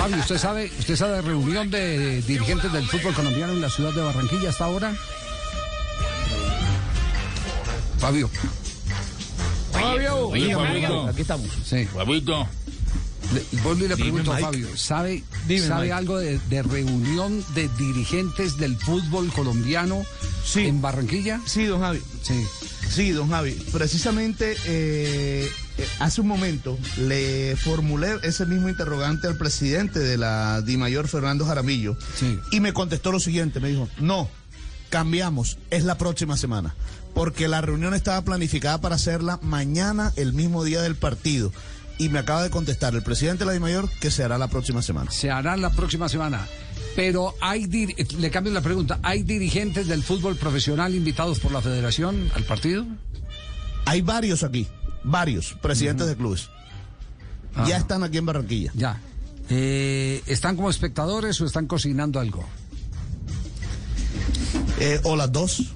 Fabio, ¿usted sabe, ¿usted sabe de reunión de dirigentes del fútbol colombiano en la ciudad de Barranquilla hasta ahora? Fabio. Fabio, Oye, Fabito. aquí estamos. Sí. Fabito, Le, vuelvo y le Dime, pregunto, Mike. Fabio, ¿sabe, Dime, ¿sabe Mike. algo de, de reunión de dirigentes del fútbol colombiano Sí. en Barranquilla? Sí, don Javi. Sí. Sí, don Javi. Precisamente eh, eh, hace un momento le formulé ese mismo interrogante al presidente de la DIMAYOR, Fernando Jaramillo, Sí. y me contestó lo siguiente, me dijo, no, cambiamos, es la próxima semana, porque la reunión estaba planificada para hacerla mañana, el mismo día del partido. Y me acaba de contestar el presidente de la DIMAYOR que se hará la próxima semana. Se hará la próxima semana. Pero hay, le cambio la pregunta, ¿hay dirigentes del fútbol profesional invitados por la federación al partido? Hay varios aquí, varios presidentes de clubes. Ya están aquí en Barranquilla. Ya. Eh, ¿Están como espectadores o están cocinando algo? Eh, o las dos.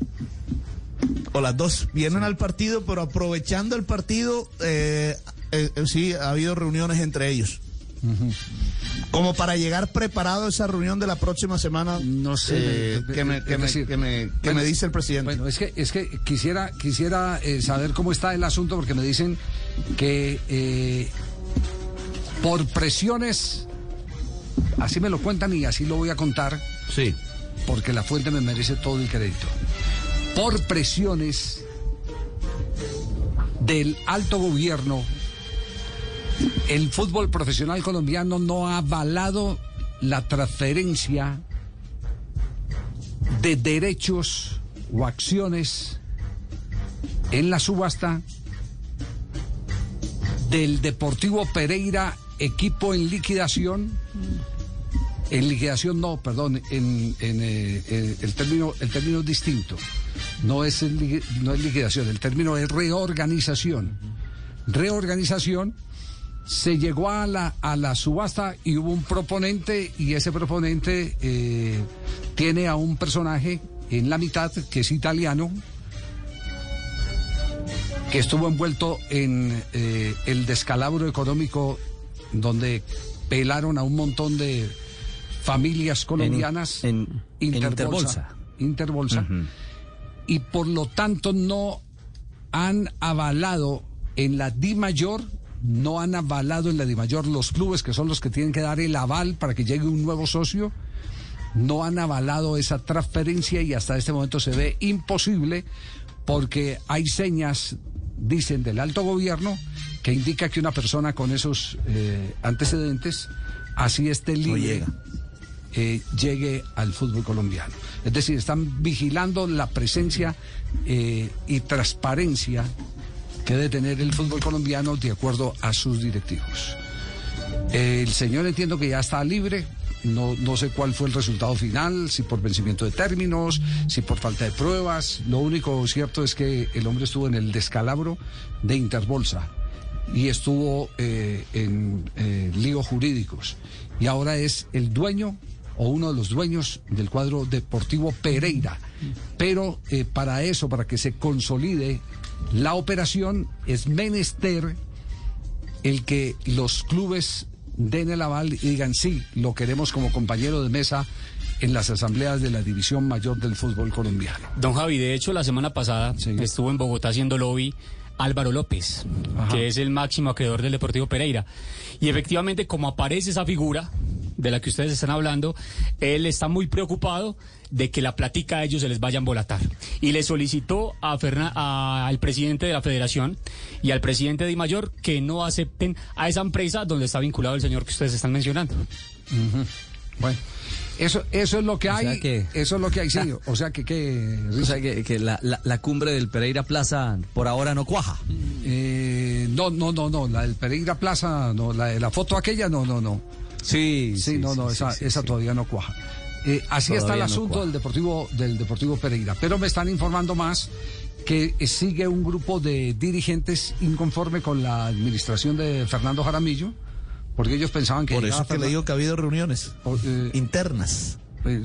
O las dos. Vienen al partido, pero aprovechando el partido, eh, eh, sí, ha habido reuniones entre ellos. Como para llegar preparado a esa reunión de la próxima semana. No sé, eh, me- que, me, es que, me, decir, que me- que bueno, me dice el presidente. Bueno, es que, es que quisiera, quisiera eh, saber cómo está el asunto porque me dicen que eh, por presiones, así me lo cuentan y así lo voy a contar, sí. porque la fuente me merece todo el crédito. Por presiones del alto gobierno, el fútbol profesional colombiano no ha avalado la transferencia de derechos o acciones en la subasta del Deportivo Pereira, equipo en liquidación. En liquidación no, perdón, en, eh, eh, el término el término es distinto. No es, no es liquidación, el término es reorganización. Reorganización se llegó a la, a la subasta y hubo un proponente y ese proponente eh, tiene a un personaje en la mitad que es italiano que estuvo envuelto en eh, el descalabro económico donde pelaron a un montón de familias colombianas en- en Interbolsa. Interbolsa, y por lo tanto no han avalado en la Di Mayor, no han avalado en la Di Mayor los clubes que son los que tienen que dar el aval para que llegue un nuevo socio, no han avalado esa transferencia y hasta este momento se ve imposible porque hay señas, dicen, del alto gobierno que indica que una persona con esos eh, antecedentes, así esté libre, llega. eh, llegue al fútbol colombiano. Es decir, están vigilando la presencia eh, y transparencia que debe tener el fútbol colombiano de acuerdo a sus directivos. El señor entiendo que ya está libre. No, no sé cuál fue el resultado final, si por vencimiento de términos, si por falta de pruebas. Lo único cierto es que el hombre estuvo en el descalabro de Interbolsa y estuvo eh, en eh, líos jurídicos. Y ahora es el dueño o uno de los dueños del cuadro deportivo Pereira. Pero eh, para eso, para que se consolide la operación, es menester el que los clubes den el aval y digan sí, lo queremos como compañero de mesa en las asambleas de la División Mayor del Fútbol Colombiano. Don Javi, de hecho, la semana pasada Sí. estuvo en Bogotá haciendo lobby Álvaro López, Ajá. que es el máximo acreedor del Deportivo Pereira. Y efectivamente, como aparece esa figura de la que ustedes están hablando, él está muy preocupado de que la plática a ellos se les vaya a embolatar. Y le solicitó a Ferna- a- al presidente de la federación y al presidente de I Mayor que no acepten a esa empresa donde está vinculado el señor que ustedes están mencionando. Bueno, eso, eso es lo que O hay. que- Eso es lo que hay, sí. O sea que, que O sea que, que la, la- la cumbre del Pereira Plaza por ahora no cuaja. eh, no, no, no, no. La del Pereira Plaza, no. La, de la foto aquella, no, no, no. Sí, Sí, no, no, esa, sí, esa todavía no cuaja. Eh, así está el no asunto cuaja. del Deportivo, del Deportivo Pereira. Pero me están informando más que eh, sigue un grupo de dirigentes inconforme con la administración de Fernando Jaramillo, porque ellos pensaban que. Por eso es que le digo que ha habido reuniones Por- eh, internas. pues,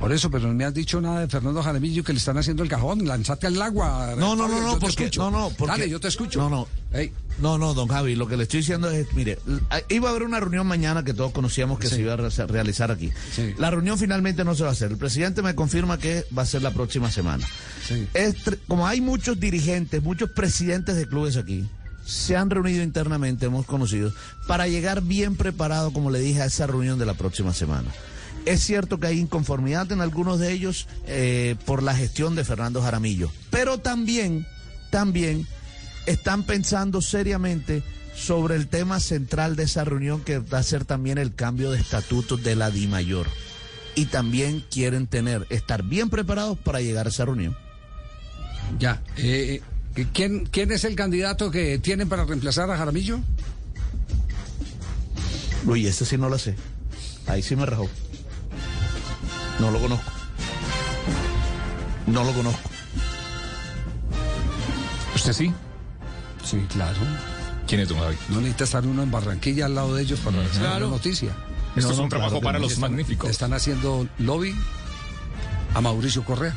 por eso, pero no me has dicho nada de Fernando Jaramillo que le están haciendo el cajón. Lanzate al agua. No, no, no, no, porque, no, no, porque, Dale, yo te escucho. No, no. No, no, don Javi, lo que le estoy diciendo es, mire, iba a haber una reunión mañana que todos conocíamos que Sí. se iba a re- realizar aquí. Sí. La reunión finalmente no se va a hacer. El presidente me confirma que va a ser la próxima semana. Sí. Es tr- como hay muchos dirigentes, muchos presidentes de clubes aquí, se han reunido internamente, hemos conocido, para llegar bien preparado, como le dije, a esa reunión de la próxima semana. Es cierto que hay inconformidad en algunos de ellos eh, por la gestión de Fernando Jaramillo, pero también, también están pensando seriamente sobre el tema central de esa reunión que va a ser también el cambio de estatutos de la DIMAYOR. Y también quieren tener, estar bien preparados para llegar a esa reunión. ya. Eh, ¿quién, ¿Quién es el candidato que tienen para reemplazar a Jaramillo? Uy, ese sí no lo sé. Ahí sí me rajó. No lo conozco. No lo conozco. ¿Usted sí? Sí, claro. ¿Quién es don Javi? No necesita estar uno en Barranquilla al lado de ellos para saber la noticia. Esto No, es no, un trabajo claro para los Están- magníficos. Están haciendo lobby a Mauricio Correa.